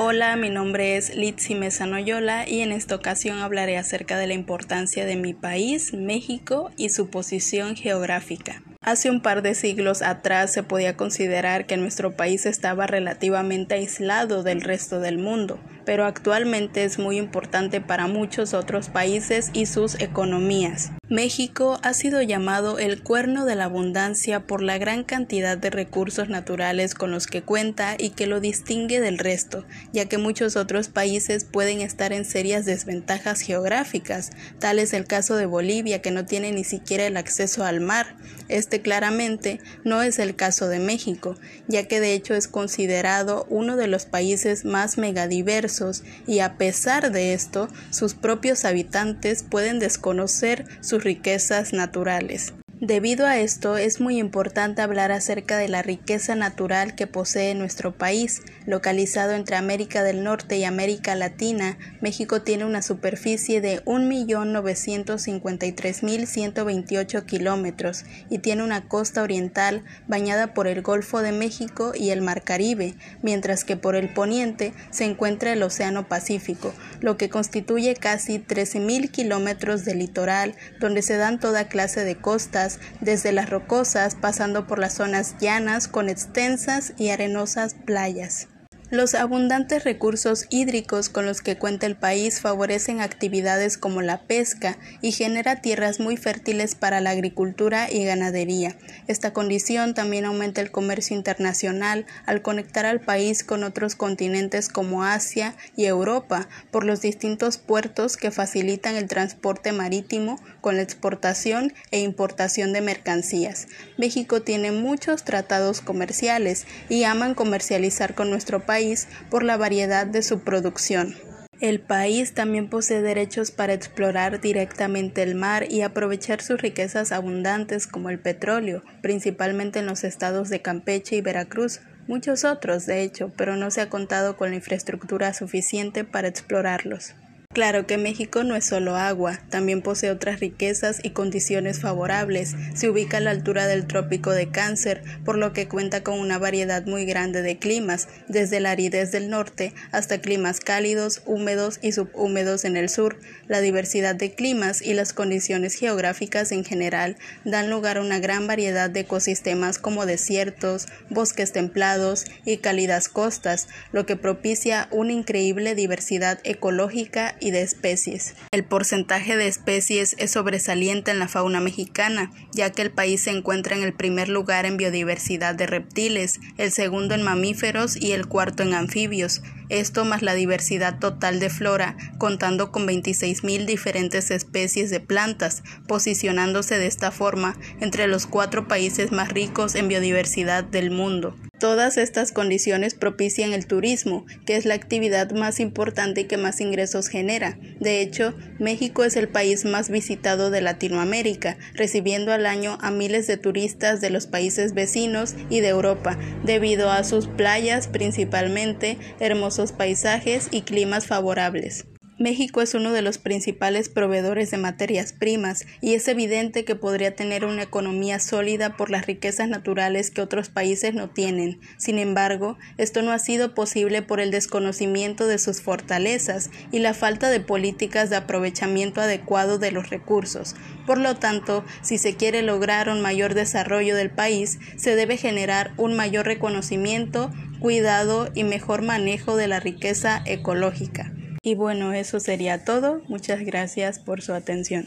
Hola, mi nombre es Litsi Mesanoyola y en esta ocasión hablaré acerca de la importancia de mi país, México, y su posición geográfica. Hace un par de siglos atrás se podía considerar que nuestro país estaba relativamente aislado del resto del mundo, pero actualmente es muy importante para muchos otros países y sus economías. México ha sido llamado el cuerno de la abundancia por la gran cantidad de recursos naturales con los que cuenta y que lo distingue del resto, ya que muchos otros países pueden estar en serias desventajas geográficas, tal es el caso de Bolivia que no tiene ni siquiera el acceso al mar. Este claramente no es el caso de México, ya que de hecho es considerado uno de los países más megadiversos y a pesar de esto, sus propios habitantes pueden desconocer sus riquezas naturales. Debido a esto, es muy importante hablar acerca de la riqueza natural que posee nuestro país. Localizado entre América del Norte y América Latina, México tiene una superficie de 1.953.128 kilómetros y tiene una costa oriental bañada por el Golfo de México y el Mar Caribe, mientras que por el poniente se encuentra el Océano Pacífico, lo que constituye casi 13.000 kilómetros de litoral donde se dan toda clase de costas desde las rocosas pasando por las zonas llanas con extensas y arenosas playas. Los abundantes recursos hídricos con los que cuenta el país favorecen actividades como la pesca y genera tierras muy fértiles para la agricultura y ganadería. Esta condición también aumenta el comercio internacional al conectar al país con otros continentes como Asia y Europa por los distintos puertos que facilitan el transporte marítimo con la exportación e importación de mercancías. México tiene muchos tratados comerciales y aman comercializar con nuestro país por la variedad de su producción. El país también posee derechos para explorar directamente el mar y aprovechar sus riquezas abundantes como el petróleo, principalmente en los estados de Campeche y Veracruz, muchos otros de hecho, pero no se ha contado con la infraestructura suficiente para explorarlos. Claro que México no es solo agua, también posee otras riquezas y condiciones favorables. Se ubica a la altura del trópico de Cáncer, por lo que cuenta con una variedad muy grande de climas, desde la aridez del norte hasta climas cálidos, húmedos y subhúmedos en el sur. La diversidad de climas y las condiciones geográficas en general dan lugar a una gran variedad de ecosistemas como desiertos, bosques templados y cálidas costas, lo que propicia una increíble diversidad ecológica de especies. El porcentaje de especies es sobresaliente en la fauna mexicana, ya que el país se encuentra en el primer lugar en biodiversidad de reptiles, el segundo en mamíferos y el cuarto en anfibios. Esto más la diversidad total de flora, contando con 26.000 diferentes especies de plantas, posicionándose de esta forma entre los cuatro países más ricos en biodiversidad del mundo. Todas estas condiciones propician el turismo, que es la actividad más importante y que más ingresos genera. De hecho, México es el país más visitado de Latinoamérica, recibiendo al año a miles de turistas de los países vecinos y de Europa, debido a sus playas principalmente, hermosos paisajes y climas favorables. México es uno de los principales proveedores de materias primas y es evidente que podría tener una economía sólida por las riquezas naturales que otros países no tienen. Sin embargo, esto no ha sido posible por el desconocimiento de sus fortalezas y la falta de políticas de aprovechamiento adecuado de los recursos. Por lo tanto, si se quiere lograr un mayor desarrollo del país, se debe generar un mayor reconocimiento, cuidado y mejor manejo de la riqueza ecológica. Y bueno, eso sería todo. Muchas gracias por su atención.